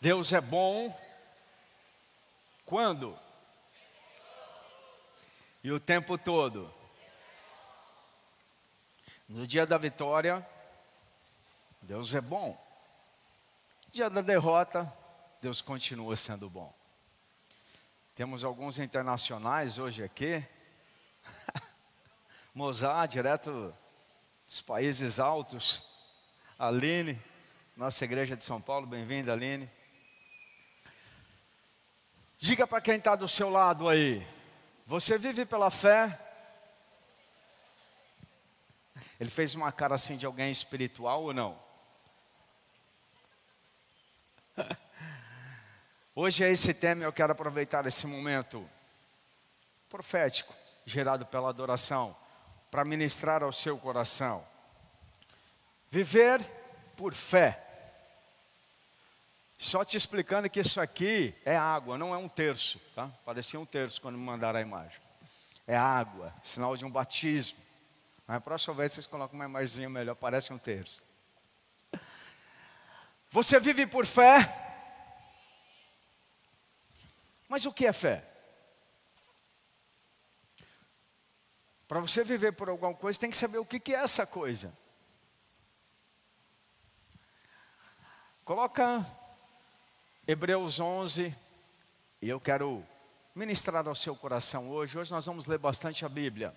Deus é bom quando? E o tempo todo. No dia da vitória, Deus é bom. No dia da derrota, Deus continua sendo bom. Temos alguns internacionais hoje aqui. Mozart, direto dos países altos. Aline, nossa igreja de São Paulo, bem-vinda, Aline. Diga para quem está do seu lado aí: você vive pela fé? Ele fez uma cara assim de alguém espiritual ou não? Hoje é esse tema eu quero aproveitar esse momento profético, gerado pela adoração, para ministrar ao seu coração. Viver por fé. Só te explicando que isso aqui é água, não é um terço, tá? Parecia um terço quando me mandaram a imagem. É água, sinal de um batismo. Mas a próxima vez vocês colocam uma imagem melhor, parece um terço. Você vive por fé. Mas o que é fé? Para você viver por alguma coisa, tem que saber o que é essa coisa. Coloca Hebreus 11, e eu quero ministrar ao seu coração hoje. Hoje nós vamos ler bastante a Bíblia,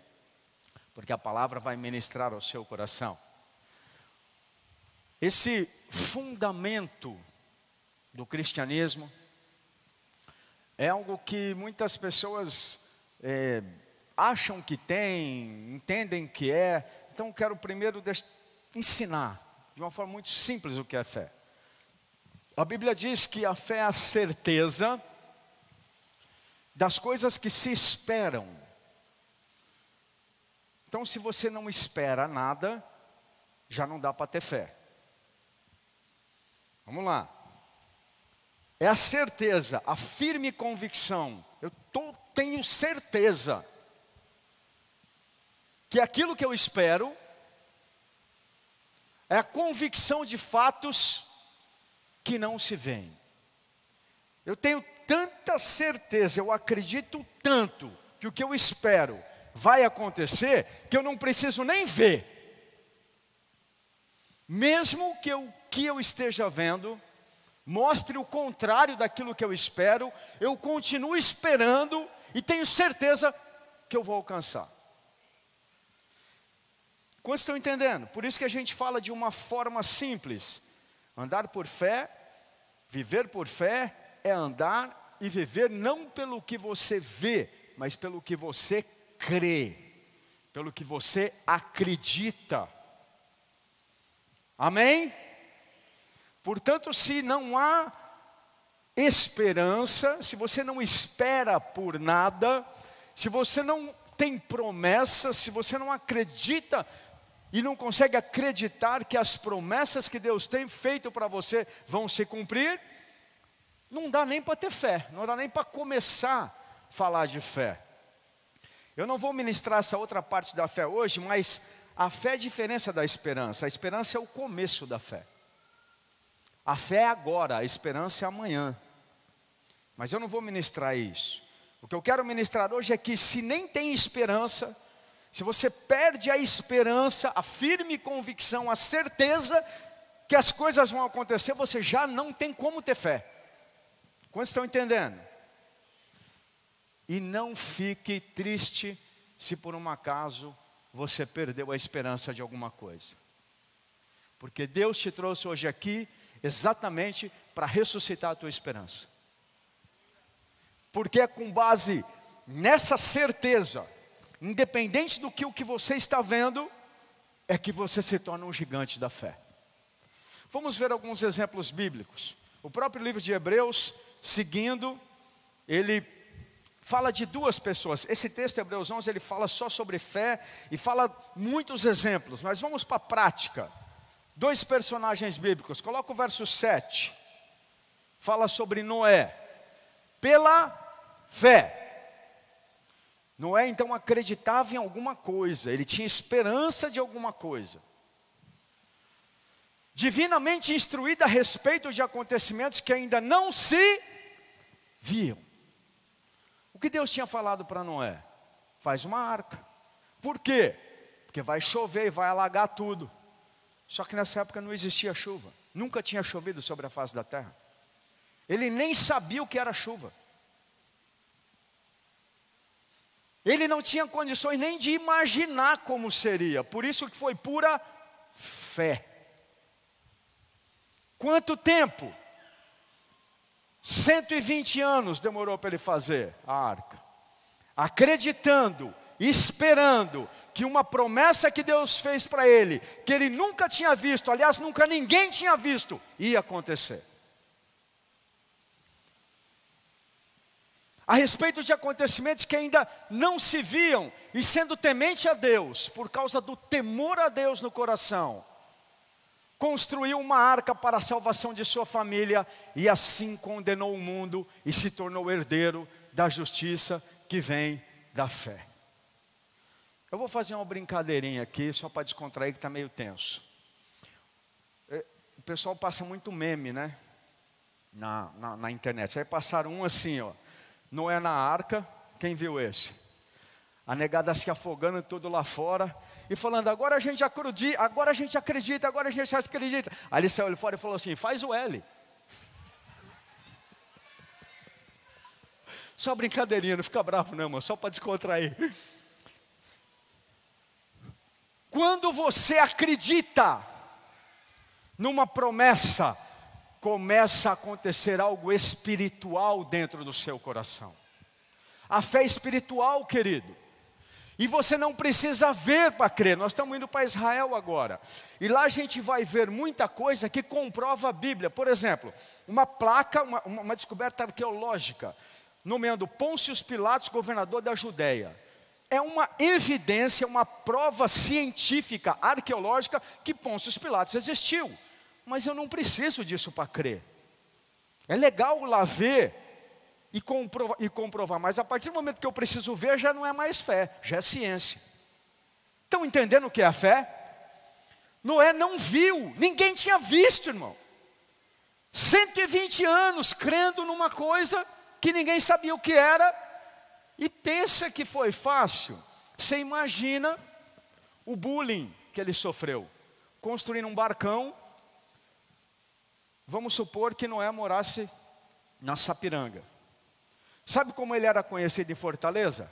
porque a palavra vai ministrar ao seu coração. Esse fundamento do cristianismo é algo que muitas pessoas é, acham que tem, entendem que é. Então, quero primeiro ensinar de uma forma muito simples o que é fé. A Bíblia diz que a fé é a certeza das coisas que se esperam. Então, se você não espera nada, já não dá para ter fé. Vamos lá. É a certeza, a firme convicção. Eu tô, tenho certeza que aquilo que eu espero é a convicção de fatos que não se veem. Eu tenho tanta certeza, eu acredito tanto que o que eu espero vai acontecer, que eu não preciso nem ver. Mesmo que o que eu esteja vendo mostre o contrário daquilo que eu espero, eu continuo esperando e tenho certeza que eu vou alcançar. Quantos estão entendendo? Por isso que a gente fala de uma forma simples. Andar por fé, viver por fé é andar e viver não pelo que você vê, mas pelo que você crê, pelo que você acredita. Amém? Portanto, se não há esperança, se você não espera por nada, se você não tem promessa, se você não acredita e não consegue acreditar que as promessas que Deus tem feito para você vão se cumprir, não dá nem para ter fé, não dá nem para começar a falar de fé. Eu não vou ministrar essa outra parte da fé hoje, mas a fé é a diferença da esperança. A esperança é o começo da fé. A fé é agora, a esperança é amanhã. Mas eu não vou ministrar isso. O que eu quero ministrar hoje é que se nem tem esperança, se você perde a esperança, a firme convicção, a certeza que as coisas vão acontecer, você já não tem como ter fé. Quantos estão entendendo? E não fique triste se por um acaso você perdeu a esperança de alguma coisa. Porque Deus te trouxe hoje aqui exatamente para ressuscitar a tua esperança. Porque é com base nessa certeza independente do que o que você está vendo, é que você se torna um gigante da fé. Vamos ver alguns exemplos bíblicos. O próprio livro de Hebreus, seguindo, ele fala de duas pessoas. Esse texto, Hebreus 11, ele fala só sobre fé e fala muitos exemplos, mas vamos para a prática. Dois personagens bíblicos. Coloca o verso 7. Fala sobre Noé. Pela fé Noé então acreditava em alguma coisa, ele tinha esperança de alguma coisa. divinamente instruída a respeito de acontecimentos que ainda não se viam. O que Deus tinha falado para Noé? Faz uma arca. Por quê? Porque vai chover e vai alagar tudo. Só que nessa época não existia chuva. Nunca tinha chovido sobre a face da terra. Ele nem sabia o que era chuva. Ele não tinha condições nem de imaginar como seria. Por isso que foi pura fé. Quanto tempo? 120 anos demorou para ele fazer a arca. Acreditando, esperando que uma promessa que Deus fez para ele, que ele nunca tinha visto, aliás, nunca ninguém tinha visto, ia acontecer. A respeito de acontecimentos que ainda não se viam, e sendo temente a Deus, por causa do temor a Deus no coração, construiu uma arca para a salvação de sua família e assim condenou o mundo e se tornou herdeiro da justiça que vem da fé. Eu vou fazer uma brincadeirinha aqui, só para descontrair que está meio tenso. É, o pessoal passa muito meme, né? Na, na, na internet. Aí passaram um assim, ó. Noé na arca, quem viu esse? A negada se afogando tudo lá fora e falando, agora a gente acredita, agora a gente acredita, agora a gente acredita. Aí ele saiu fora e falou assim: faz o L. Só brincadeirinha, não fica bravo não, irmão, só para descontrair. Quando você acredita numa promessa, começa a acontecer algo espiritual dentro do seu coração. A fé espiritual, querido, e você não precisa ver para crer. Nós estamos indo para Israel agora. E lá a gente vai ver muita coisa que comprova a Bíblia. Por exemplo, uma placa, uma, uma descoberta arqueológica, nomeando Pôncio Pilatos governador da Judéia. É uma evidência, uma prova científica, arqueológica, que Pôncio Pilatos existiu. Mas eu não preciso disso para crer. É legal lá ver e comprovar, e comprovar, mas a partir do momento que eu preciso ver, já não é mais fé, já é ciência. Estão entendendo o que é a fé? Noé não viu, ninguém tinha visto, irmão. 120 anos crendo numa coisa que ninguém sabia o que era, e pensa que foi fácil. Você imagina o bullying que ele sofreu, construindo um barcão. Vamos supor que Noé morasse na Sapiranga. Sabe como ele era conhecido em Fortaleza?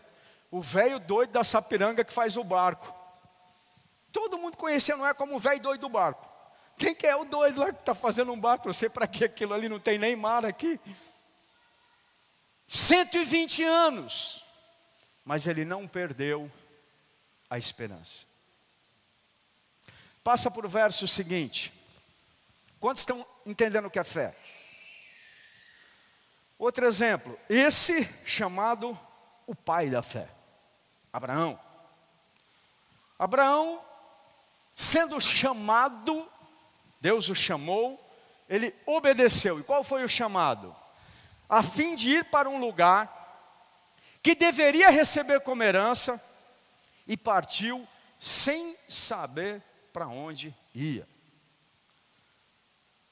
O velho doido da Sapiranga que faz o barco. Todo mundo conhecia Noé como o velho doido do barco. Quem que é o doido lá que está fazendo um barco? Eu sei para que aquilo ali não tem nem mar aqui. 120 anos. Mas ele não perdeu a esperança. Passa para o verso seguinte. Quantos estão entendendo o que é fé? Outro exemplo, esse chamado o pai da fé, Abraão. Abraão, sendo chamado, Deus o chamou, ele obedeceu. E qual foi o chamado? A fim de ir para um lugar que deveria receber como herança e partiu sem saber para onde ia.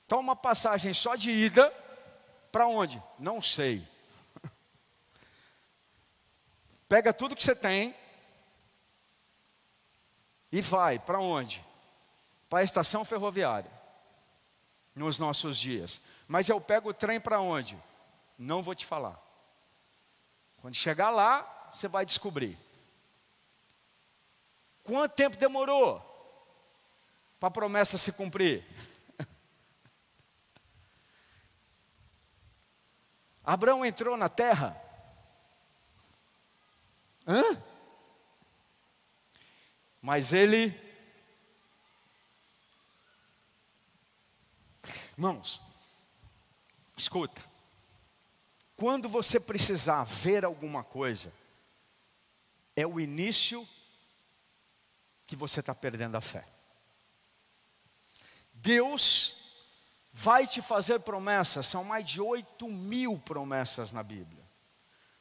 Então, uma passagem só de ida para onde? Não sei. Pega tudo que você tem e vai para onde? Para a estação ferroviária. Nos nossos dias. Mas eu pego o trem para onde? Não vou te falar. Quando chegar lá, você vai descobrir. Quanto tempo demorou para a promessa se cumprir? Abraão entrou na terra. Hã? Mas ele. Irmãos, escuta. Quando você precisar ver alguma coisa, é o início que você está perdendo a fé. Deus vai te fazer promessas, são mais de 8 mil promessas na Bíblia,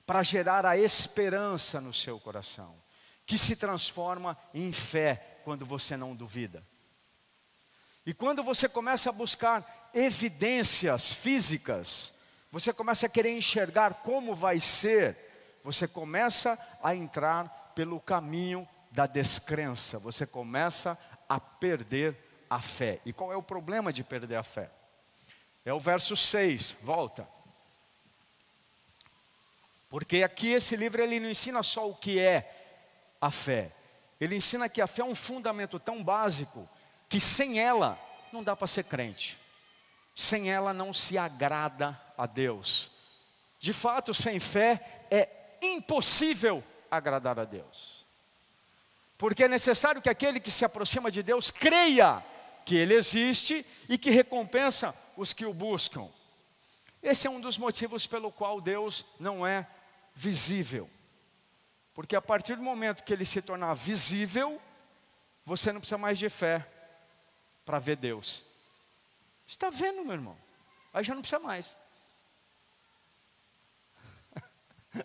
para gerar a esperança no seu coração, que se transforma em fé quando você não duvida. E quando você começa a buscar evidências físicas, você começa a querer enxergar como vai ser, você começa a entrar pelo caminho da descrença, você começa a perder a fé. E qual é o problema de perder a fé? É o verso 6, volta. Porque aqui esse livro ele não ensina só o que é a fé. Ele ensina que a fé é um fundamento tão básico que sem ela não dá para ser crente. Sem ela não se agrada a Deus. De fato, sem fé é impossível agradar a Deus. Porque é necessário que aquele que se aproxima de Deus creia que Ele existe e que recompensa os que o buscam. Esse é um dos motivos pelo qual Deus não é visível. Porque a partir do momento que ele se tornar visível, você não precisa mais de fé para ver Deus. Está vendo, meu irmão? Aí já não precisa mais.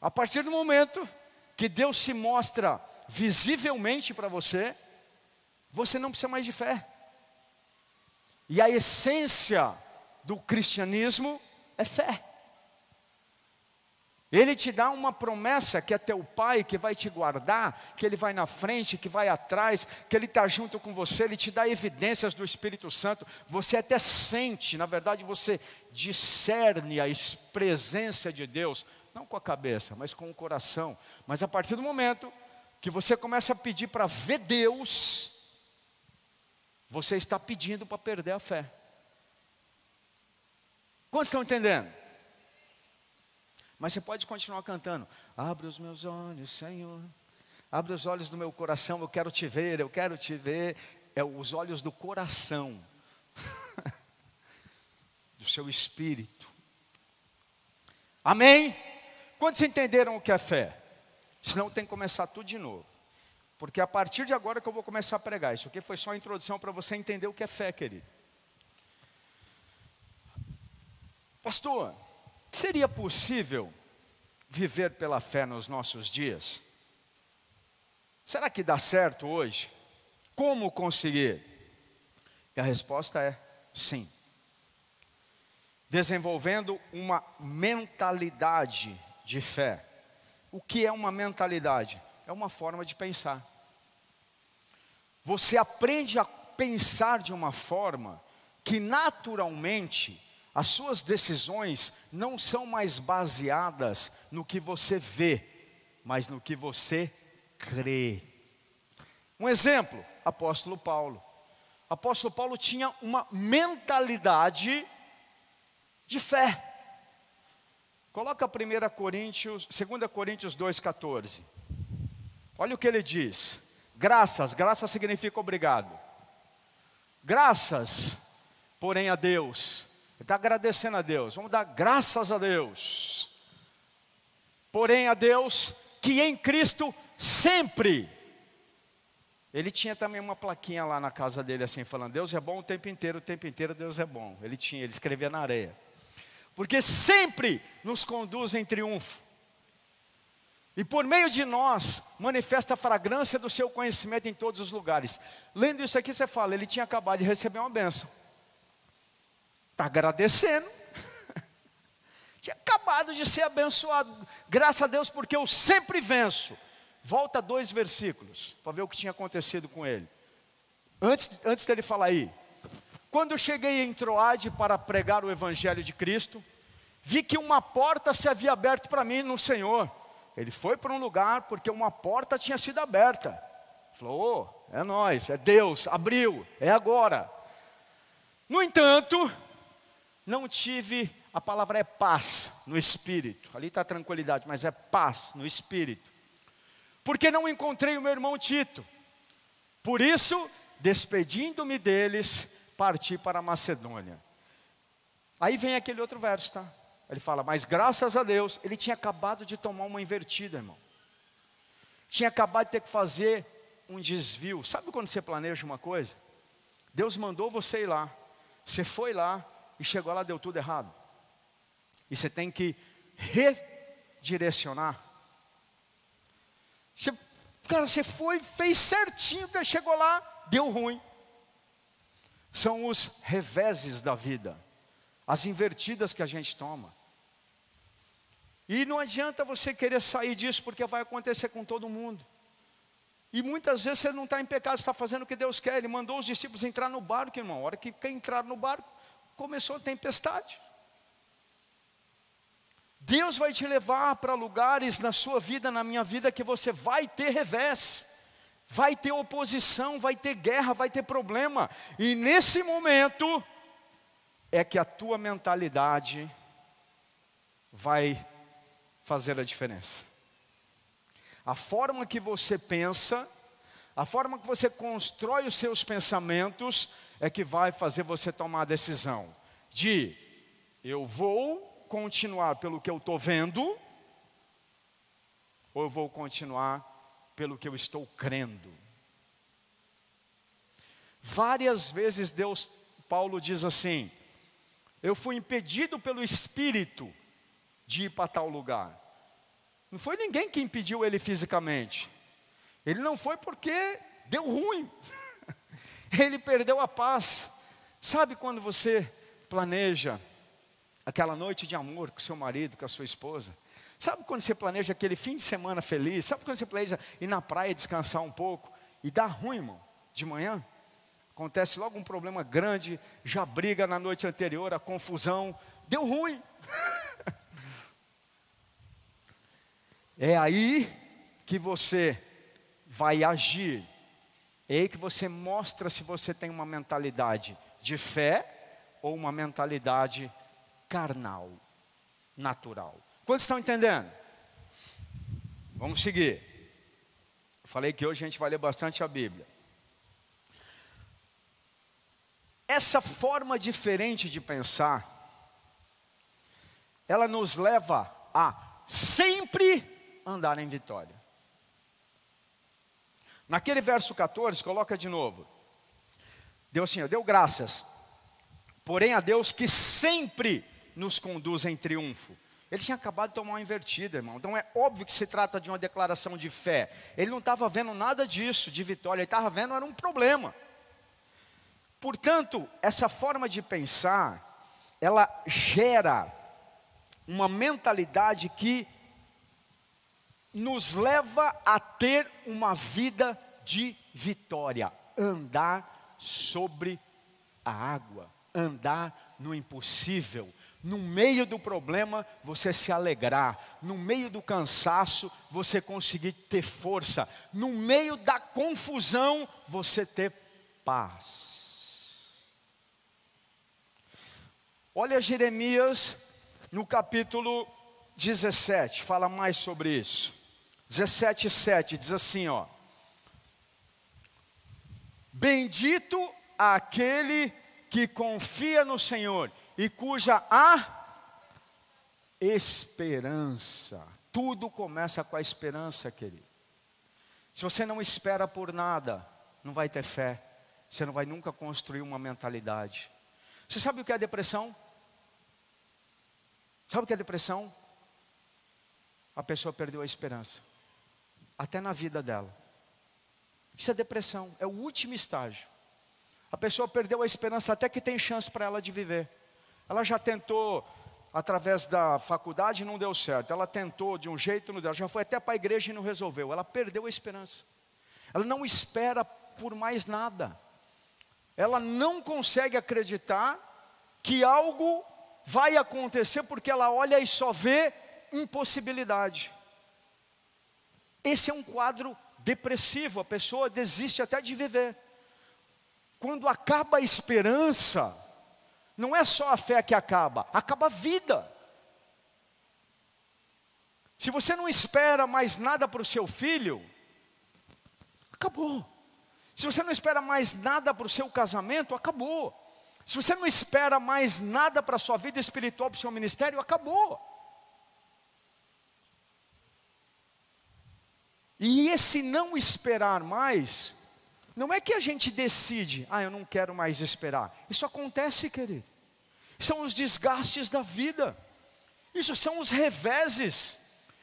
a partir do momento que Deus se mostra visivelmente para você, você não precisa mais de fé. E a essência do cristianismo é fé. Ele te dá uma promessa que é teu pai, que vai te guardar, que ele vai na frente, que vai atrás, que ele está junto com você, ele te dá evidências do Espírito Santo. Você até sente, na verdade, você discerne a presença de Deus, não com a cabeça, mas com o coração. Mas a partir do momento que você começa a pedir para ver Deus, você está pedindo para perder a fé. Quantos estão entendendo? Mas você pode continuar cantando. Abre os meus olhos, Senhor. Abre os olhos do meu coração, eu quero te ver, eu quero te ver. É os olhos do coração, do seu espírito. Amém? Quantos entenderam o que é fé? Senão tem que começar tudo de novo. Porque a partir de agora que eu vou começar a pregar. Isso aqui foi só a introdução para você entender o que é fé, querido. Pastor, Seria possível viver pela fé nos nossos dias? Será que dá certo hoje? Como conseguir? E a resposta é sim. Desenvolvendo uma mentalidade de fé. O que é uma mentalidade? É uma forma de pensar. Você aprende a pensar de uma forma que naturalmente as suas decisões não são mais baseadas no que você vê, mas no que você crê. Um exemplo, apóstolo Paulo. Apóstolo Paulo tinha uma mentalidade de fé. Coloca 1 Coríntios, 2 Coríntios 2,14. Olha o que ele diz. Graças, graças significa obrigado. Graças, porém, a Deus ele está agradecendo a Deus. Vamos dar graças a Deus. Porém, a Deus que em Cristo sempre. Ele tinha também uma plaquinha lá na casa dele, assim, falando: Deus é bom o tempo inteiro, o tempo inteiro Deus é bom. Ele tinha, ele escrevia na areia. Porque sempre nos conduz em triunfo. E por meio de nós, manifesta a fragrância do seu conhecimento em todos os lugares. Lendo isso aqui, você fala: ele tinha acabado de receber uma benção. Está agradecendo. Tinha acabado de ser abençoado. Graças a Deus, porque eu sempre venço. Volta dois versículos para ver o que tinha acontecido com ele. Antes, antes dele falar aí. Quando eu cheguei em Troade para pregar o Evangelho de Cristo, vi que uma porta se havia aberto para mim no Senhor. Ele foi para um lugar porque uma porta tinha sido aberta. Falou: oh, é nós, é Deus, abriu, é agora. No entanto, não tive, a palavra é paz no espírito. Ali está tranquilidade, mas é paz no espírito. Porque não encontrei o meu irmão Tito. Por isso, despedindo-me deles, parti para a Macedônia. Aí vem aquele outro verso, tá? Ele fala, mas graças a Deus, ele tinha acabado de tomar uma invertida, irmão. Tinha acabado de ter que fazer um desvio. Sabe quando você planeja uma coisa? Deus mandou você ir lá. Você foi lá, e chegou lá deu tudo errado. E você tem que redirecionar. Você, cara, você foi, fez certinho, chegou lá, deu ruim. são os reveses da vida, as invertidas que a gente toma. E não adianta você querer sair disso, porque vai acontecer com todo mundo. E muitas vezes você não está em pecado, está fazendo o que Deus quer. Ele mandou os discípulos entrar no barco, irmão. A hora que entraram no barco, começou a tempestade. Deus vai te levar para lugares na sua vida, na minha vida, que você vai ter revés, vai ter oposição, vai ter guerra, vai ter problema. E nesse momento é que a tua mentalidade vai fazer a diferença. A forma que você pensa, a forma que você constrói os seus pensamentos, é que vai fazer você tomar a decisão de eu vou continuar pelo que eu estou vendo, ou eu vou continuar pelo que eu estou crendo. Várias vezes Deus, Paulo diz assim: eu fui impedido pelo Espírito de ir para tal lugar. Não foi ninguém que impediu ele fisicamente. Ele não foi porque deu ruim. Ele perdeu a paz. Sabe quando você planeja aquela noite de amor com seu marido, com a sua esposa. Sabe quando você planeja aquele fim de semana feliz? Sabe quando você planeja ir na praia descansar um pouco? E dá ruim, irmão, de manhã? Acontece logo um problema grande, já briga na noite anterior, a confusão. Deu ruim. é aí que você vai agir. É aí que você mostra se você tem uma mentalidade de fé ou uma mentalidade carnal, natural. Quantos estão entendendo? Vamos seguir. Falei que hoje a gente vai ler bastante a Bíblia. Essa forma diferente de pensar, ela nos leva a sempre andar em vitória. Naquele verso 14, coloca de novo. Deus assim, deu graças, porém a Deus que sempre nos conduz em triunfo. Ele tinha acabado de tomar uma invertida, irmão. Então é óbvio que se trata de uma declaração de fé. Ele não estava vendo nada disso, de vitória, ele estava vendo era um problema. Portanto, essa forma de pensar, ela gera uma mentalidade que nos leva a ter uma vida de vitória, andar sobre a água, andar no impossível, no meio do problema, você se alegrar, no meio do cansaço, você conseguir ter força, no meio da confusão, você ter paz. Olha Jeremias no capítulo 17, fala mais sobre isso. 17, 7 diz assim: ó. Bendito aquele que confia no Senhor e cuja a esperança. Tudo começa com a esperança, querido. Se você não espera por nada, não vai ter fé. Você não vai nunca construir uma mentalidade. Você sabe o que é depressão? Sabe o que é depressão? A pessoa perdeu a esperança, até na vida dela. Isso é depressão, é o último estágio. A pessoa perdeu a esperança até que tem chance para ela de viver. Ela já tentou através da faculdade e não deu certo. Ela tentou de um jeito não deu. Já foi até para a igreja e não resolveu. Ela perdeu a esperança. Ela não espera por mais nada. Ela não consegue acreditar que algo vai acontecer porque ela olha e só vê impossibilidade. Esse é um quadro depressivo, a pessoa desiste até de viver. Quando acaba a esperança, não é só a fé que acaba, acaba a vida. Se você não espera mais nada para o seu filho, acabou. Se você não espera mais nada para o seu casamento, acabou. Se você não espera mais nada para a sua vida espiritual, para o seu ministério, acabou. E esse não esperar mais, não é que a gente decide, ah, eu não quero mais esperar. Isso acontece, querido são os desgastes da vida, isso são os reveses,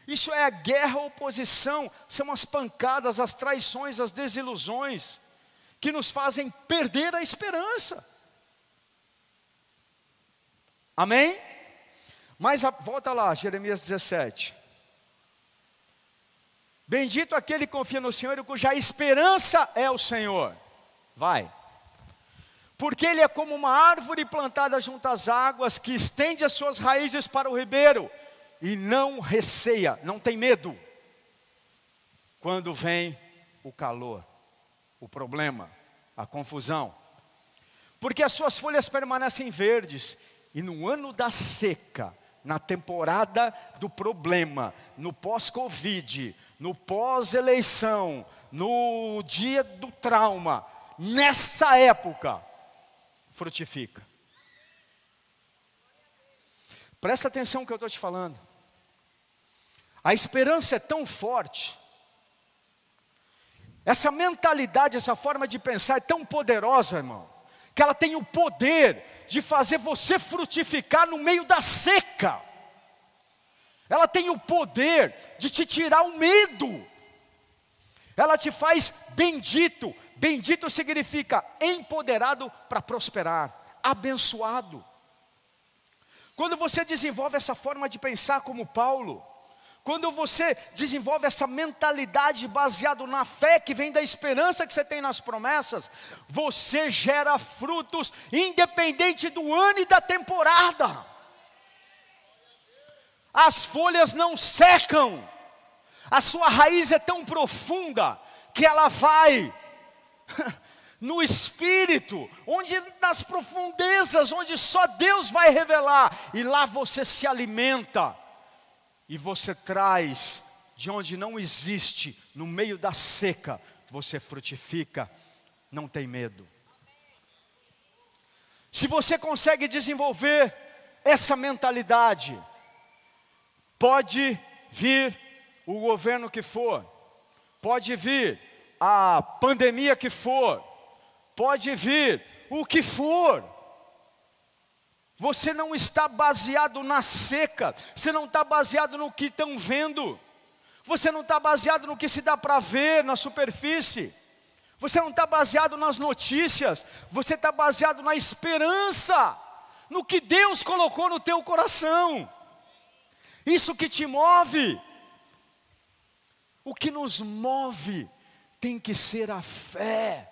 isso é a guerra, a oposição, são as pancadas, as traições, as desilusões, que nos fazem perder a esperança. Amém? Mas a, volta lá, Jeremias 17. Bendito aquele que confia no Senhor e cuja esperança é o Senhor. Vai. Porque ele é como uma árvore plantada junto às águas, que estende as suas raízes para o ribeiro e não receia, não tem medo. Quando vem o calor, o problema, a confusão. Porque as suas folhas permanecem verdes, e no ano da seca, na temporada do problema, no pós-Covid, no pós-eleição, no dia do trauma, nessa época, frutifica. Presta atenção no que eu estou te falando. A esperança é tão forte, essa mentalidade, essa forma de pensar é tão poderosa, irmão, que ela tem o poder de fazer você frutificar no meio da seca. Ela tem o poder de te tirar o medo. Ela te faz bendito. Bendito significa empoderado para prosperar, abençoado. Quando você desenvolve essa forma de pensar como Paulo, quando você desenvolve essa mentalidade baseada na fé que vem da esperança que você tem nas promessas, você gera frutos independente do ano e da temporada as folhas não secam, a sua raiz é tão profunda que ela vai no espírito, onde nas profundezas, onde só Deus vai revelar, e lá você se alimenta. E você traz de onde não existe, no meio da seca, você frutifica, não tem medo. Se você consegue desenvolver essa mentalidade, Pode vir o governo que for, pode vir a pandemia que for, pode vir o que for. Você não está baseado na seca, você não está baseado no que estão vendo, você não está baseado no que se dá para ver na superfície, você não está baseado nas notícias, você está baseado na esperança, no que Deus colocou no teu coração. Isso que te move. O que nos move tem que ser a fé,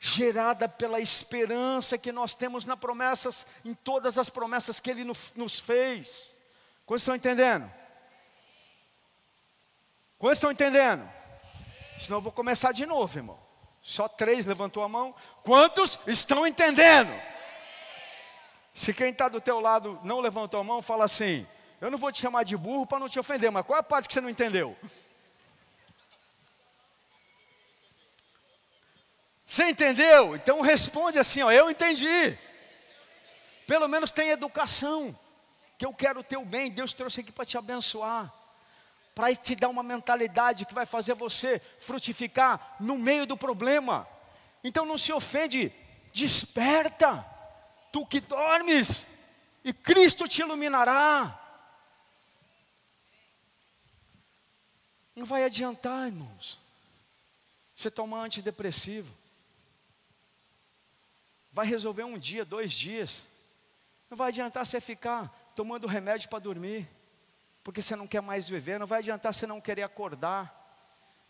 gerada pela esperança que nós temos na promessas, em todas as promessas que Ele nos fez. Quantos estão entendendo? Quantos estão entendendo? Senão eu vou começar de novo, irmão. Só três levantou a mão. Quantos estão entendendo? Se quem está do teu lado não levantou a mão, fala assim: eu não vou te chamar de burro para não te ofender, mas qual é a parte que você não entendeu? Você entendeu? Então responde assim, ó, eu entendi. Pelo menos tem educação. Que eu quero o teu bem, Deus trouxe aqui para te abençoar. Para te dar uma mentalidade que vai fazer você frutificar no meio do problema. Então não se ofende, desperta, tu que dormes, e Cristo te iluminará. Não vai adiantar, irmãos. Você tomar antidepressivo. Vai resolver um dia, dois dias. Não vai adiantar você ficar tomando remédio para dormir. Porque você não quer mais viver. Não vai adiantar você não querer acordar.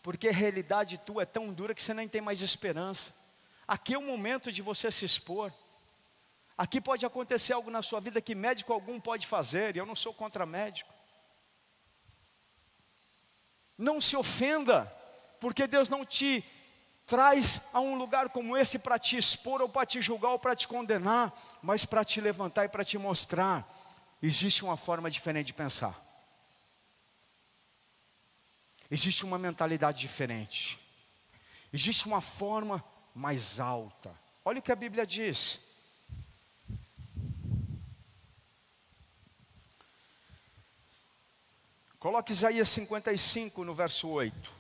Porque a realidade tua é tão dura que você nem tem mais esperança. Aqui é o momento de você se expor. Aqui pode acontecer algo na sua vida que médico algum pode fazer, e eu não sou contra médico. Não se ofenda, porque Deus não te traz a um lugar como esse para te expor ou para te julgar ou para te condenar, mas para te levantar e para te mostrar existe uma forma diferente de pensar. Existe uma mentalidade diferente. Existe uma forma mais alta. Olha o que a Bíblia diz. Coloque Isaías 55 no verso 8.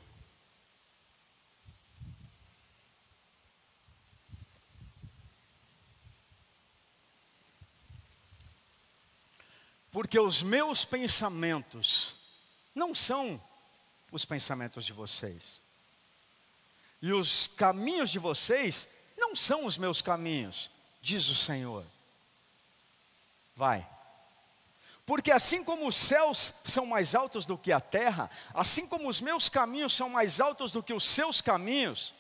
Porque os meus pensamentos não são os pensamentos de vocês, e os caminhos de vocês não são os meus caminhos, diz o Senhor. Vai. Porque assim como os céus são mais altos do que a terra, assim como os meus caminhos são mais altos do que os seus caminhos,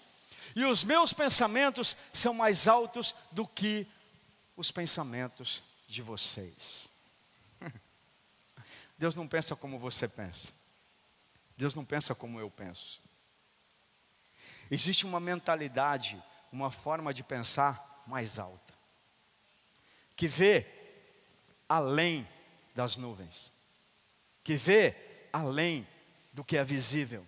e os meus pensamentos são mais altos do que os pensamentos de vocês. Deus não pensa como você pensa. Deus não pensa como eu penso. Existe uma mentalidade, uma forma de pensar mais alta, que vê além das nuvens, que vê além do que é visível,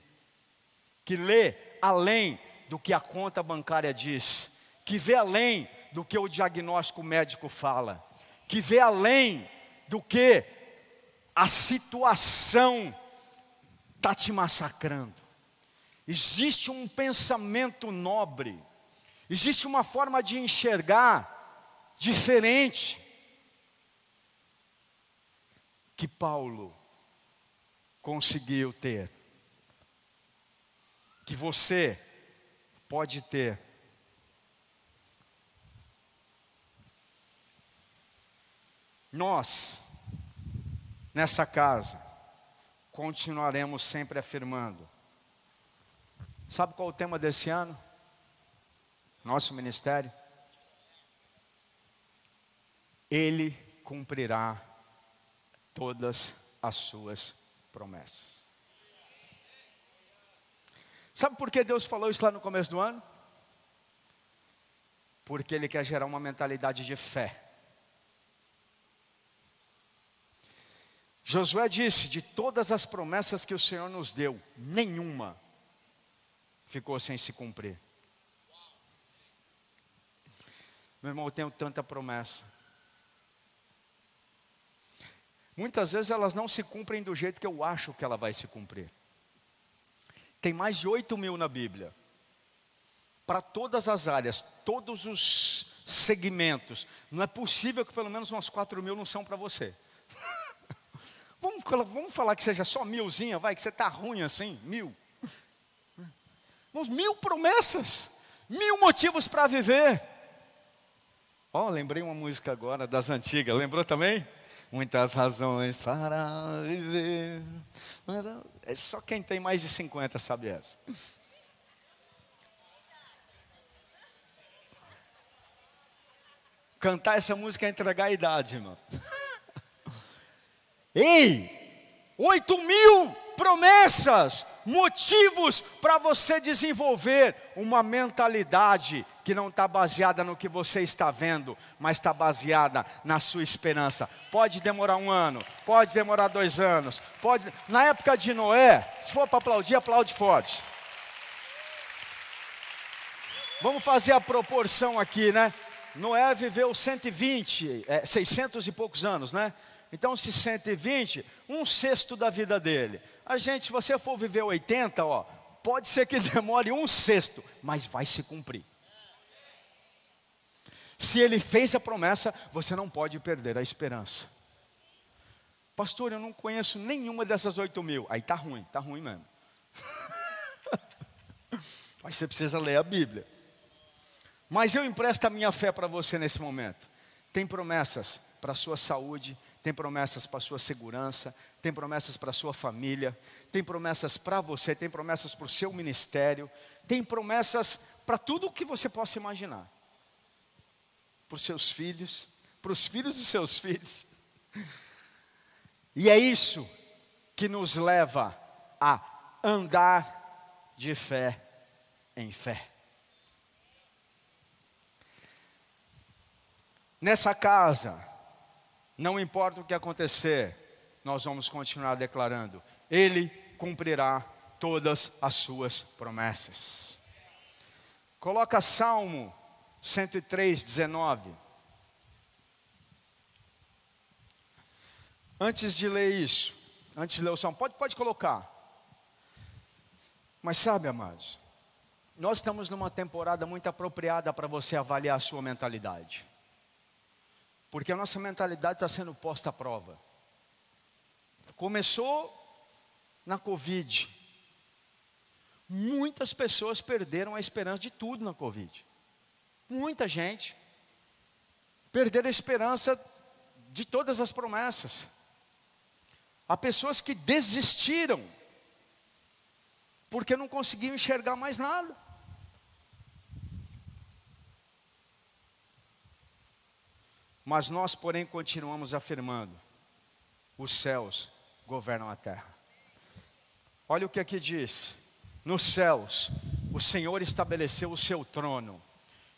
que lê além do que a conta bancária diz, que vê além do que o diagnóstico médico fala, que vê além do que a situação está te massacrando. Existe um pensamento nobre, existe uma forma de enxergar diferente que Paulo conseguiu ter, que você pode ter. Nós, nessa casa, continuaremos sempre afirmando. Sabe qual é o tema desse ano? Nosso ministério? Ele cumprirá todas as suas promessas. Sabe por que Deus falou isso lá no começo do ano? Porque Ele quer gerar uma mentalidade de fé. Josué disse: de todas as promessas que o Senhor nos deu, nenhuma ficou sem se cumprir. Meu irmão, eu tenho tanta promessa. Muitas vezes elas não se cumprem do jeito que eu acho que ela vai se cumprir. Tem mais de 8 mil na Bíblia. Para todas as áreas, todos os segmentos. Não é possível que pelo menos umas 4 mil não são para você. vamos, vamos falar que seja só milzinha, vai, que você está ruim assim, mil. Vamos, mil promessas, mil motivos para viver. Ó, oh, lembrei uma música agora das antigas, lembrou também? Muitas razões para viver. É só quem tem mais de 50 sabe essa. Cantar essa música é entregar a idade, irmão. Ei! Oito mil promessas, motivos para você desenvolver uma mentalidade que não está baseada no que você está vendo, mas está baseada na sua esperança. Pode demorar um ano, pode demorar dois anos, pode. Na época de Noé, se for para aplaudir, aplaude forte. Vamos fazer a proporção aqui, né? Noé viveu 120, é, 600 e poucos anos, né? Então, se 120, um sexto da vida dele. A gente, se você for viver 80, ó, pode ser que demore um sexto, mas vai se cumprir. Se ele fez a promessa, você não pode perder a esperança. Pastor, eu não conheço nenhuma dessas oito mil. Aí tá ruim, tá ruim mesmo. Mas você precisa ler a Bíblia. Mas eu empresto a minha fé para você nesse momento. Tem promessas para a sua saúde, tem promessas para a sua segurança, tem promessas para a sua família, tem promessas para você, tem promessas para o seu ministério, tem promessas para tudo o que você possa imaginar. Para os seus filhos, para os filhos dos seus filhos. E é isso que nos leva a andar de fé em fé. Nessa casa, não importa o que acontecer, nós vamos continuar declarando: Ele cumprirá todas as suas promessas. Coloca Salmo 103, 19. Antes de ler isso, antes de ler o Salmo, pode, pode colocar. Mas sabe, amados, nós estamos numa temporada muito apropriada para você avaliar a sua mentalidade. Porque a nossa mentalidade está sendo posta à prova. Começou na Covid. Muitas pessoas perderam a esperança de tudo na Covid. Muita gente. Perderam a esperança de todas as promessas. Há pessoas que desistiram, porque não conseguiam enxergar mais nada. Mas nós, porém, continuamos afirmando: os céus governam a terra. Olha o que aqui diz: nos céus, o Senhor estabeleceu o seu trono,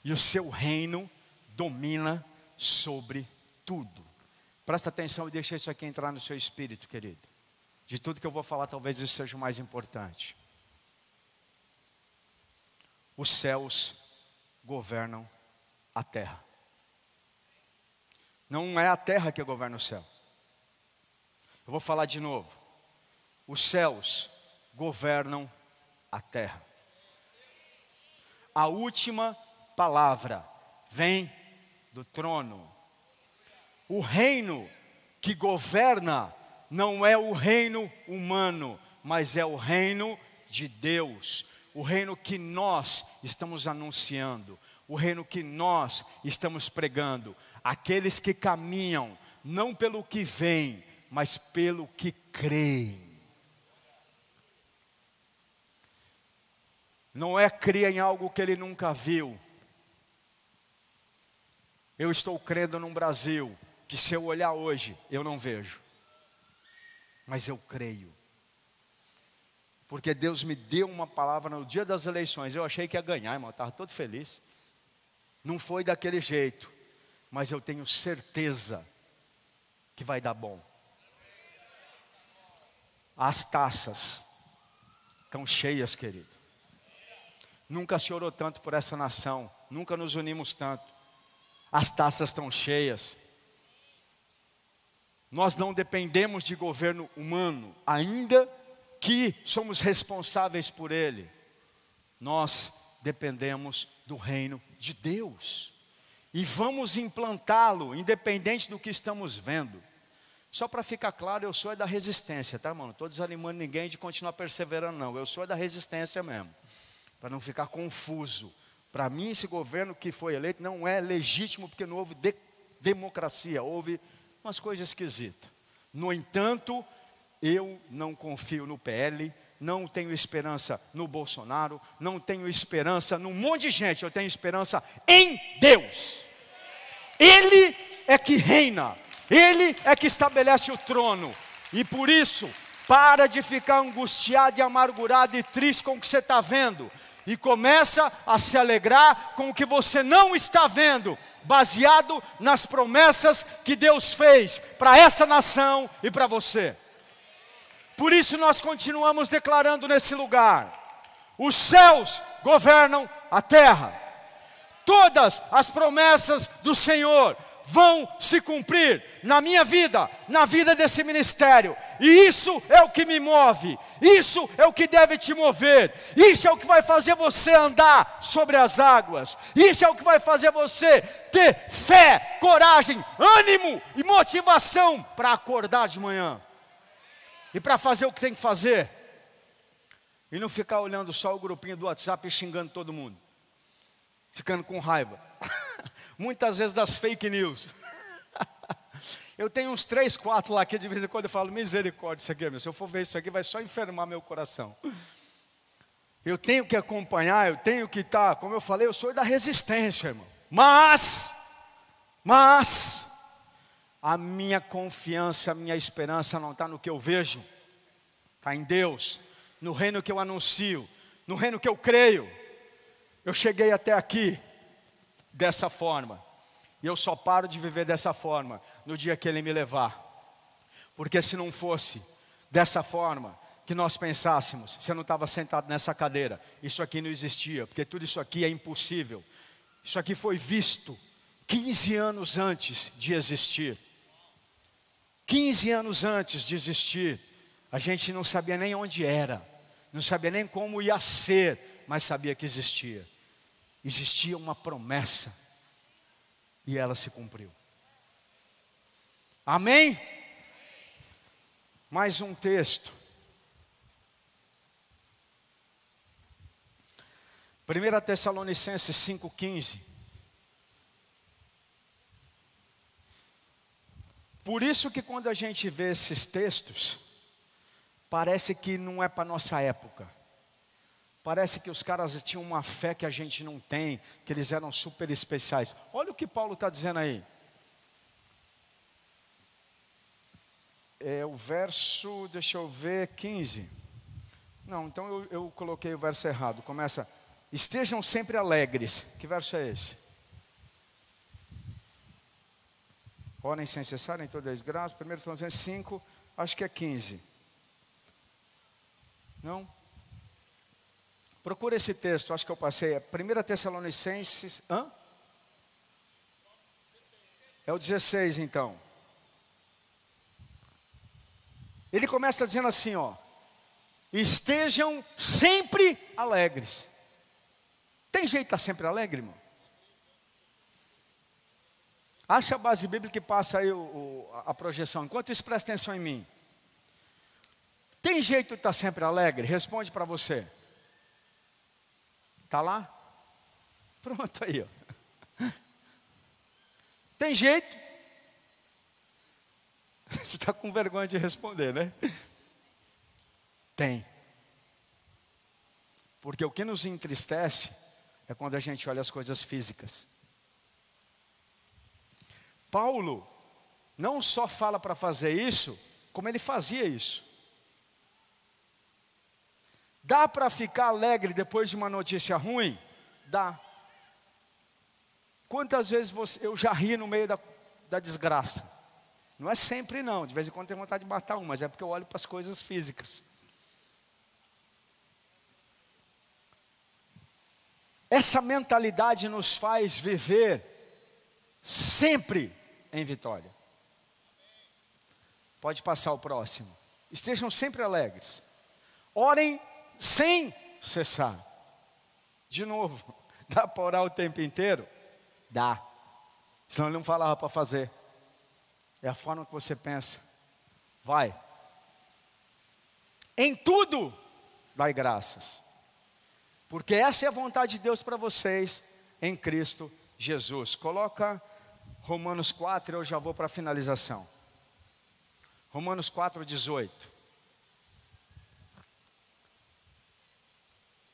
e o seu reino domina sobre tudo. Presta atenção e deixa isso aqui entrar no seu espírito, querido. De tudo que eu vou falar, talvez isso seja o mais importante. Os céus governam a terra. Não é a terra que governa o céu. Eu vou falar de novo. Os céus governam a terra. A última palavra vem do trono. O reino que governa não é o reino humano, mas é o reino de Deus, o reino que nós estamos anunciando, o reino que nós estamos pregando. Aqueles que caminham não pelo que vem, mas pelo que creem. Não é crer em algo que ele nunca viu, eu estou crendo num Brasil que, se eu olhar hoje, eu não vejo, mas eu creio. Porque Deus me deu uma palavra no dia das eleições. Eu achei que ia ganhar, irmão, estava todo feliz. Não foi daquele jeito, mas eu tenho certeza que vai dar bom. As taças estão cheias, querido. Nunca se orou tanto por essa nação, nunca nos unimos tanto as taças estão cheias. Nós não dependemos de governo humano, ainda que somos responsáveis por ele. Nós dependemos do reino de Deus. E vamos implantá-lo, independente do que estamos vendo. Só para ficar claro, eu sou é da resistência, tá, mano? Estou desanimando ninguém de continuar perseverando, não. Eu sou é da resistência mesmo. Para não ficar confuso. Para mim, esse governo que foi eleito não é legítimo, porque não houve de democracia, houve umas coisas esquisitas. No entanto, eu não confio no PL, não tenho esperança no Bolsonaro, não tenho esperança num monte de gente, eu tenho esperança em Deus. Ele é que reina, Ele é que estabelece o trono, e por isso, para de ficar angustiado e amargurado e triste com o que você está vendo e começa a se alegrar com o que você não está vendo, baseado nas promessas que Deus fez para essa nação e para você. Por isso nós continuamos declarando nesse lugar: os céus governam a terra, todas as promessas do Senhor vão se cumprir na minha vida, na vida desse ministério. E isso é o que me move, isso é o que deve te mover, isso é o que vai fazer você andar sobre as águas, isso é o que vai fazer você ter fé, coragem, ânimo e motivação para acordar de manhã e para fazer o que tem que fazer. E não ficar olhando só o grupinho do WhatsApp e xingando todo mundo, ficando com raiva muitas vezes das fake news. Eu tenho uns três, quatro lá que de vez em quando eu falo, misericórdia, isso aqui, meu, se eu for ver isso aqui, vai só enfermar meu coração. Eu tenho que acompanhar, eu tenho que estar, tá, como eu falei, eu sou da resistência, irmão. Mas, mas, a minha confiança, a minha esperança não está no que eu vejo, está em Deus, no reino que eu anuncio, no reino que eu creio. Eu cheguei até aqui, dessa forma. E eu só paro de viver dessa forma no dia que Ele me levar. Porque se não fosse dessa forma que nós pensássemos, você não estava sentado nessa cadeira, isso aqui não existia, porque tudo isso aqui é impossível. Isso aqui foi visto 15 anos antes de existir. 15 anos antes de existir, a gente não sabia nem onde era, não sabia nem como ia ser, mas sabia que existia existia uma promessa e ela se cumpriu. Amém? Mais um texto. 1 Tessalonicenses 5,15. Por isso que quando a gente vê esses textos, parece que não é para nossa época. Parece que os caras tinham uma fé que a gente não tem, que eles eram super especiais. Olha o que Paulo está dizendo aí. É o verso, deixa eu ver, 15. Não, então eu, eu coloquei o verso errado. Começa, estejam sempre alegres. Que verso é esse? Orem sem cessar em toda desgraça. 1 Tessalonicenses 5, acho que é 15. Não? Procura esse texto, acho que eu passei. É 1 Tessalonicenses. Hã? É o 16 então. Ele começa dizendo assim, ó. Estejam sempre alegres. Tem jeito de estar sempre alegre, irmão? Acha a base bíblica que passa aí o, o, a projeção. Enquanto isso, presta atenção em mim. Tem jeito de estar sempre alegre? Responde para você. Está lá? Pronto aí, ó. Tem jeito? Você está com vergonha de responder, né? Tem. Porque o que nos entristece é quando a gente olha as coisas físicas. Paulo não só fala para fazer isso, como ele fazia isso. Dá para ficar alegre depois de uma notícia ruim? Dá. Quantas vezes você, eu já ri no meio da, da desgraça? Não é sempre não, de vez em quando tem vontade de matar um, mas é porque eu olho para as coisas físicas. Essa mentalidade nos faz viver sempre em vitória. Pode passar o próximo. Estejam sempre alegres. Orem sem cessar. De novo, dá para orar o tempo inteiro? Dá. Senão ele não falava para fazer. É a forma que você pensa. Vai. Em tudo, dai graças. Porque essa é a vontade de Deus para vocês em Cristo Jesus. Coloca Romanos 4, eu já vou para a finalização. Romanos 4, 18.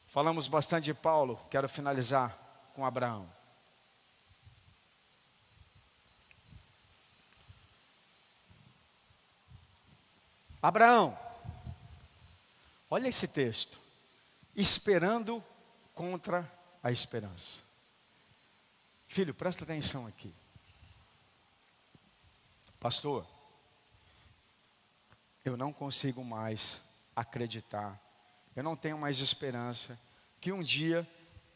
Falamos bastante de Paulo, quero finalizar com Abraão. Abraão, olha esse texto, esperando contra a esperança. Filho, presta atenção aqui. Pastor, eu não consigo mais acreditar eu não tenho mais esperança que um dia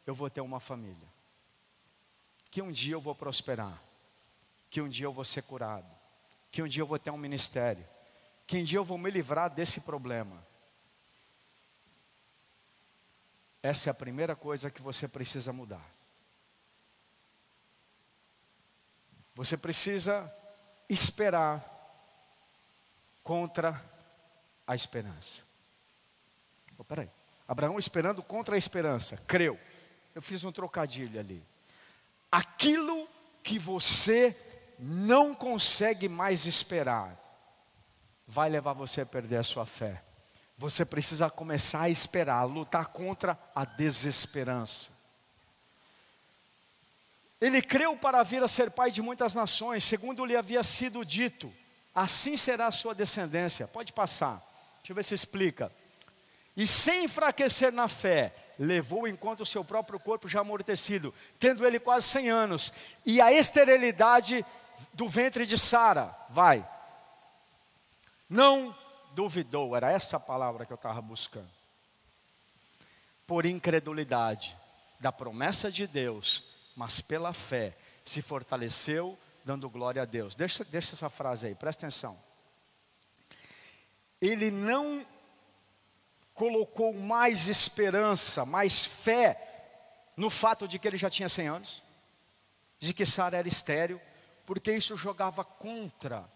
eu vou ter uma família, que um dia eu vou prosperar, que um dia eu vou ser curado, que um dia eu vou ter um ministério, que um dia eu vou me livrar desse problema. Essa é a primeira coisa que você precisa mudar. Você precisa esperar contra a esperança. Oh, peraí. Abraão esperando contra a esperança, creu. Eu fiz um trocadilho ali. Aquilo que você não consegue mais esperar, vai levar você a perder a sua fé. Você precisa começar a esperar, a lutar contra a desesperança. Ele creu para vir a ser pai de muitas nações, segundo lhe havia sido dito, assim será a sua descendência. Pode passar, deixa eu ver se explica e sem enfraquecer na fé, levou enquanto o seu próprio corpo já amortecido, tendo ele quase 100 anos, e a esterilidade do ventre de Sara, vai. Não duvidou, era essa palavra que eu estava buscando. Por incredulidade da promessa de Deus, mas pela fé, se fortaleceu, dando glória a Deus. Deixa, deixa essa frase aí, presta atenção. Ele não colocou mais esperança, mais fé no fato de que ele já tinha 100 anos, de que Sara era estéril, porque isso jogava contra.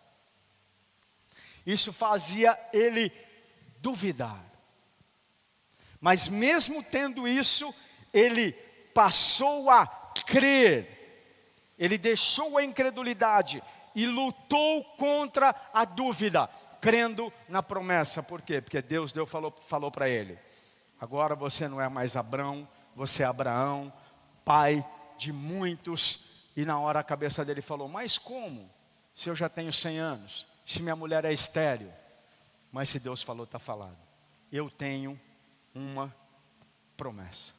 Isso fazia ele duvidar. Mas mesmo tendo isso, ele passou a crer. Ele deixou a incredulidade e lutou contra a dúvida, crendo na promessa. Por quê? Porque Deus deu, falou, falou para ele: agora você não é mais Abrão, você é Abraão, pai de muitos. E na hora a cabeça dele falou: Mas como? Se eu já tenho 100 anos, se minha mulher é estéreo. Mas se Deus falou, está falado. Eu tenho uma promessa.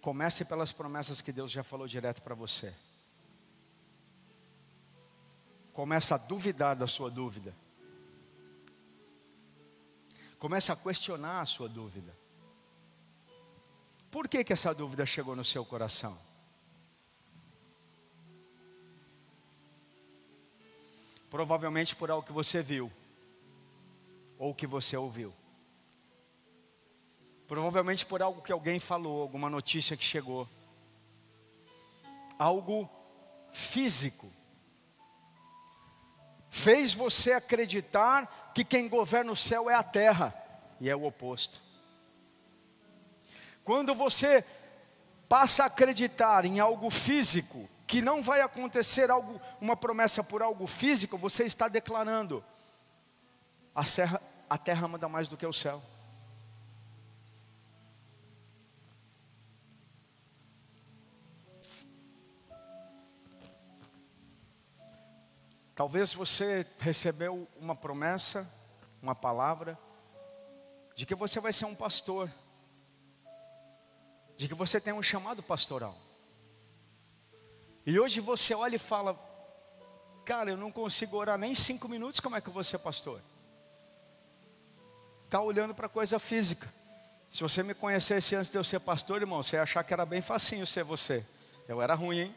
Comece pelas promessas que Deus já falou direto para você. Comece a duvidar da sua dúvida. Comece a questionar a sua dúvida. Por que, que essa dúvida chegou no seu coração? Provavelmente por algo que você viu, ou que você ouviu. Provavelmente por algo que alguém falou, alguma notícia que chegou. Algo físico. Fez você acreditar que quem governa o céu é a terra, e é o oposto. Quando você passa a acreditar em algo físico, que não vai acontecer algo, uma promessa por algo físico, você está declarando: a terra, a terra manda mais do que o céu. Talvez você recebeu uma promessa, uma palavra, de que você vai ser um pastor de que você tem um chamado pastoral. E hoje você olha e fala, cara, eu não consigo orar nem cinco minutos, como é que eu vou ser pastor? Está olhando para coisa física. Se você me conhecesse antes de eu ser pastor, irmão, você ia achar que era bem facinho ser você. Eu era ruim, hein?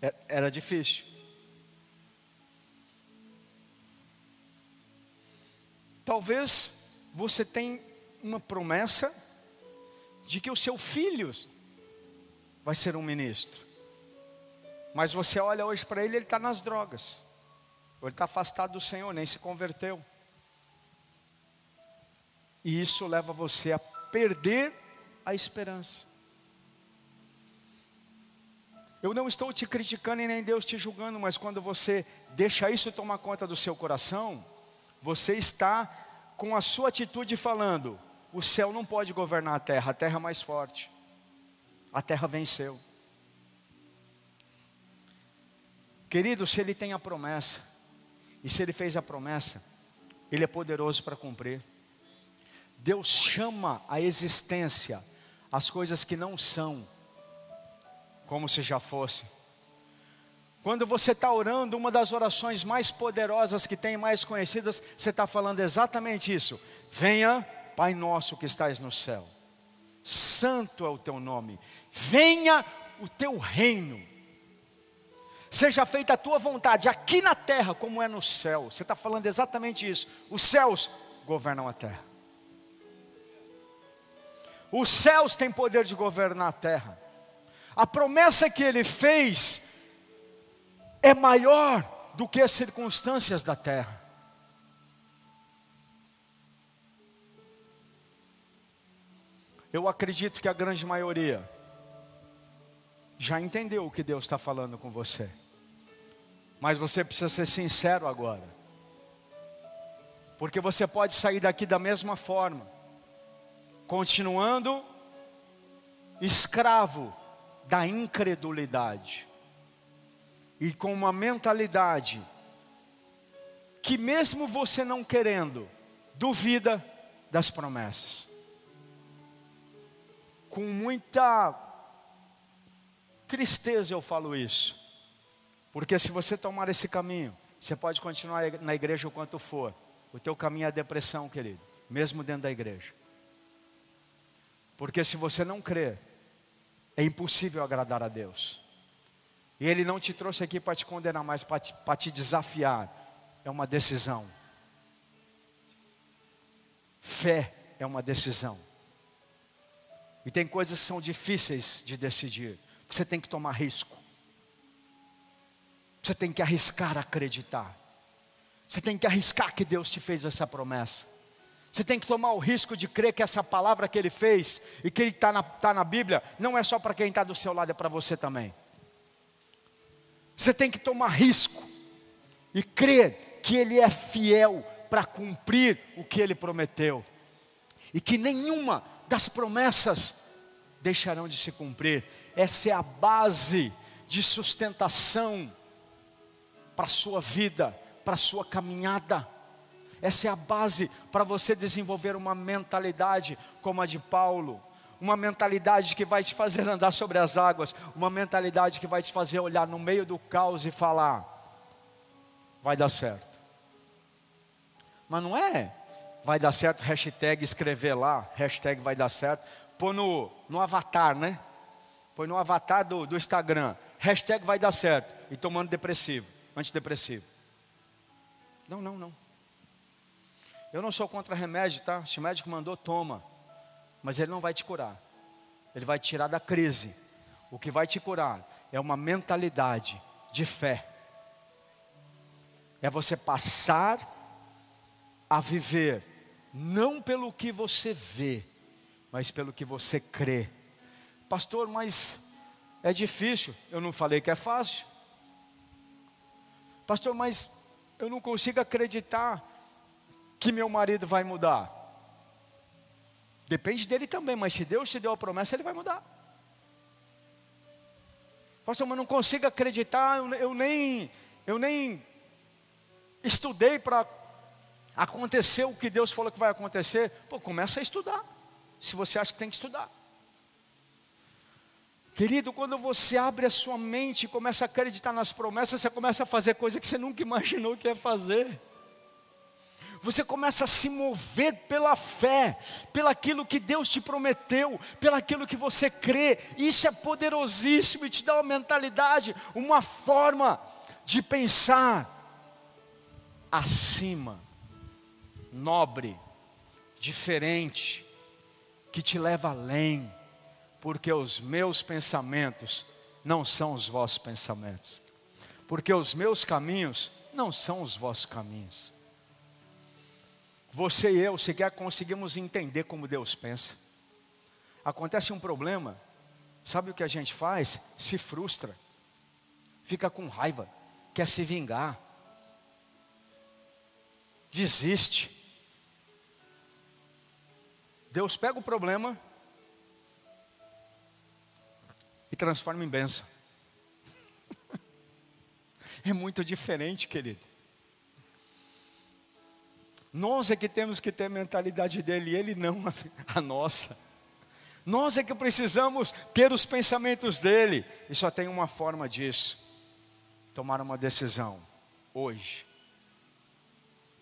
É, era difícil. Talvez você tenha uma promessa de que o seu filho vai ser um ministro. Mas você olha hoje para ele, ele está nas drogas. Ou ele está afastado do Senhor, nem se converteu. E isso leva você a perder a esperança. Eu não estou te criticando e nem Deus te julgando, mas quando você deixa isso tomar conta do seu coração, você está com a sua atitude falando: o céu não pode governar a terra, a terra é mais forte. A terra venceu. Querido, se ele tem a promessa, e se ele fez a promessa, ele é poderoso para cumprir. Deus chama a existência as coisas que não são, como se já fossem. Quando você está orando, uma das orações mais poderosas que tem, mais conhecidas, você está falando exatamente isso. Venha Pai nosso que estás no céu, santo é o teu nome, venha o teu reino, seja feita a tua vontade, aqui na terra como é no céu. Você está falando exatamente isso. Os céus governam a terra. Os céus têm poder de governar a terra. A promessa que ele fez é maior do que as circunstâncias da terra. Eu acredito que a grande maioria já entendeu o que Deus está falando com você. Mas você precisa ser sincero agora. Porque você pode sair daqui da mesma forma, continuando escravo da incredulidade e com uma mentalidade que, mesmo você não querendo, duvida das promessas com muita tristeza eu falo isso. Porque se você tomar esse caminho, você pode continuar na igreja o quanto for. O teu caminho é a depressão, querido, mesmo dentro da igreja. Porque se você não crer, é impossível agradar a Deus. E Ele não te trouxe aqui para te condenar, mas para te, te desafiar. É uma decisão. Fé é uma decisão. E tem coisas que são difíceis de decidir, que você tem que tomar risco. Você tem que arriscar acreditar. Você tem que arriscar que Deus te fez essa promessa. Você tem que tomar o risco de crer que essa palavra que ele fez e que ele está na, tá na Bíblia, não é só para quem está do seu lado, é para você também. Você tem que tomar risco e crer que ele é fiel para cumprir o que ele prometeu. E que nenhuma das promessas deixarão de se cumprir. Essa é a base de sustentação para a sua vida, para a sua caminhada. Essa é a base para você desenvolver uma mentalidade como a de Paulo, uma mentalidade que vai te fazer andar sobre as águas, uma mentalidade que vai te fazer olhar no meio do caos e falar: vai dar certo. Mas não é, vai dar certo, hashtag escrever lá, hashtag vai dar certo, pôr no, no avatar, né? Põe no avatar do, do Instagram, hashtag vai dar certo, e tomando depressivo, antidepressivo. Não, não, não. Eu não sou contra remédio, tá? Se o médico mandou, toma. Mas ele não vai te curar. Ele vai te tirar da crise. O que vai te curar é uma mentalidade de fé. É você passar a viver não pelo que você vê, mas pelo que você crê. Pastor, mas é difícil. Eu não falei que é fácil. Pastor, mas eu não consigo acreditar que meu marido vai mudar? Depende dele também, mas se Deus te deu a promessa, ele vai mudar. Pastor, mas não consigo acreditar, eu, nem, eu nem estudei para acontecer o que Deus falou que vai acontecer. Pô, começa a estudar, se você acha que tem que estudar. Querido, quando você abre a sua mente e começa a acreditar nas promessas, você começa a fazer coisa que você nunca imaginou que ia fazer você começa a se mover pela fé, pelaquilo que Deus te prometeu, pelaquilo que você crê. Isso é poderosíssimo e te dá uma mentalidade, uma forma de pensar acima, nobre, diferente, que te leva além, porque os meus pensamentos não são os vossos pensamentos, porque os meus caminhos não são os vossos caminhos. Você e eu sequer conseguimos entender como Deus pensa. Acontece um problema, sabe o que a gente faz? Se frustra, fica com raiva, quer se vingar, desiste. Deus pega o problema e transforma em bênção. É muito diferente, querido. Nós é que temos que ter a mentalidade dele, ele não a nossa. Nós é que precisamos ter os pensamentos dele. E só tem uma forma disso: tomar uma decisão hoje.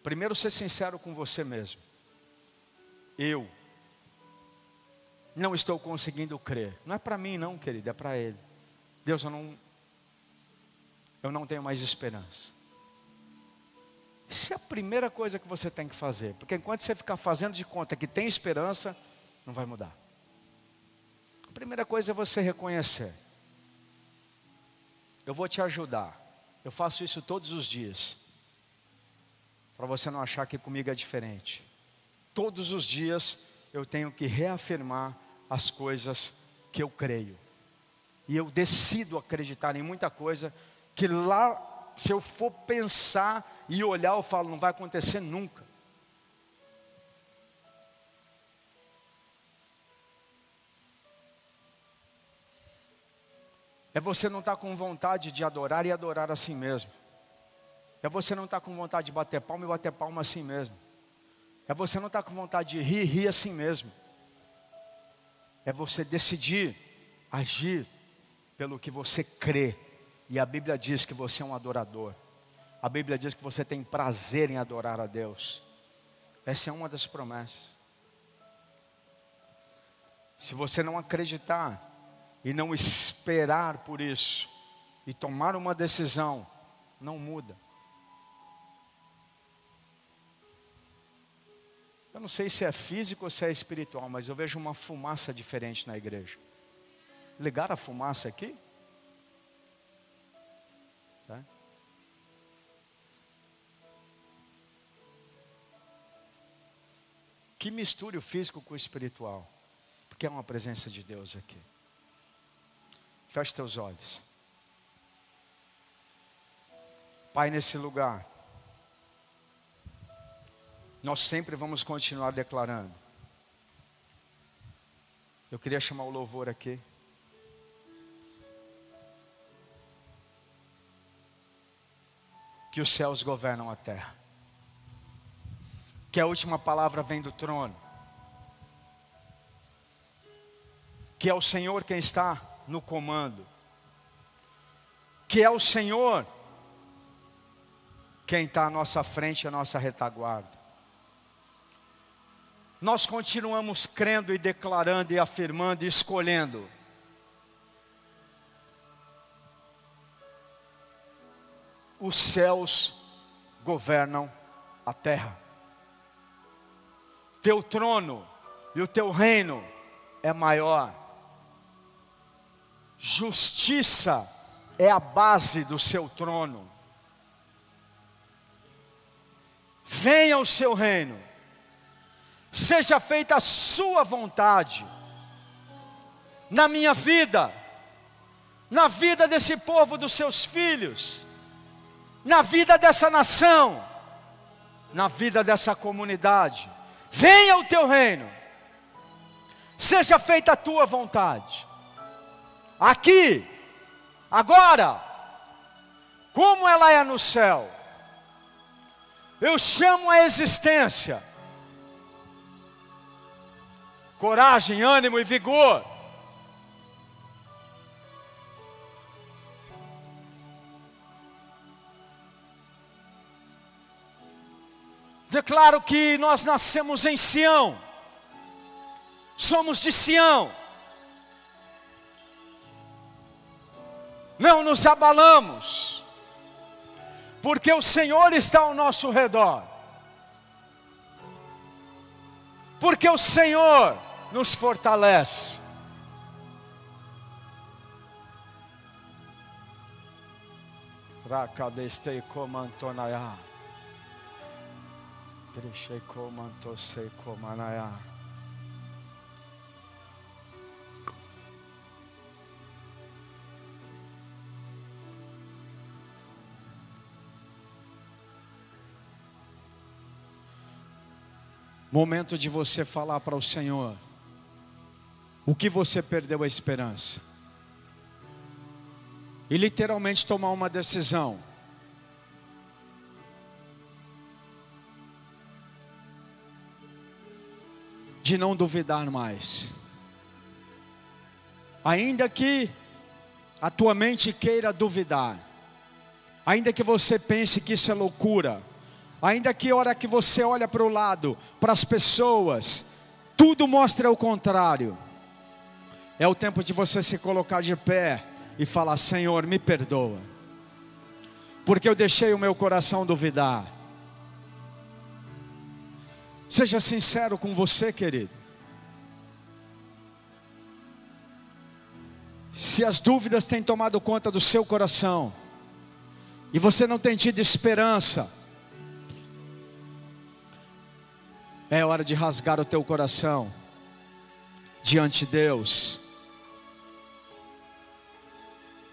Primeiro, ser sincero com você mesmo. Eu não estou conseguindo crer. Não é para mim, não, querido, é para ele. Deus, eu não, eu não tenho mais esperança. Isso é a primeira coisa que você tem que fazer, porque enquanto você ficar fazendo de conta que tem esperança, não vai mudar. A primeira coisa é você reconhecer. Eu vou te ajudar. Eu faço isso todos os dias. Para você não achar que comigo é diferente. Todos os dias eu tenho que reafirmar as coisas que eu creio. E eu decido acreditar em muita coisa que lá se eu for pensar e olhar, eu falo, não vai acontecer nunca. É você não estar tá com vontade de adorar e adorar assim mesmo. É você não estar tá com vontade de bater palma e bater palma assim mesmo. É você não estar tá com vontade de rir e rir assim mesmo. É você decidir agir pelo que você crê e a Bíblia diz que você é um adorador. A Bíblia diz que você tem prazer em adorar a Deus. Essa é uma das promessas. Se você não acreditar e não esperar por isso e tomar uma decisão, não muda. Eu não sei se é físico ou se é espiritual, mas eu vejo uma fumaça diferente na igreja. Ligar a fumaça aqui? Que misture o físico com o espiritual, porque é uma presença de Deus aqui. Feche teus olhos. Pai, nesse lugar, nós sempre vamos continuar declarando. Eu queria chamar o louvor aqui. Que os céus governam a terra. Que a última palavra vem do trono. Que é o Senhor quem está no comando. Que é o Senhor quem está à nossa frente, à nossa retaguarda. Nós continuamos crendo e declarando e afirmando e escolhendo. Os céus governam a terra. Teu trono e o teu reino é maior Justiça é a base do seu trono. Venha o seu reino, seja feita a sua vontade, na minha vida, na vida desse povo, dos seus filhos, na vida dessa nação, na vida dessa comunidade. Venha o teu reino, seja feita a tua vontade aqui, agora, como ela é no céu. Eu chamo a existência, coragem, ânimo e vigor. Declaro que nós nascemos em Sião, somos de Sião. não nos abalamos, porque o Senhor está ao nosso redor, porque o Senhor nos fortalece. Rakadestei komantosei komanaya. Momento de você falar para o Senhor o que você perdeu a esperança. E literalmente tomar uma decisão. De não duvidar mais. Ainda que a tua mente queira duvidar, ainda que você pense que isso é loucura, Ainda que hora que você olha para o lado, para as pessoas, tudo mostra o contrário. É o tempo de você se colocar de pé e falar: Senhor, me perdoa, porque eu deixei o meu coração duvidar. Seja sincero com você, querido. Se as dúvidas têm tomado conta do seu coração, e você não tem tido esperança, É hora de rasgar o teu coração diante de Deus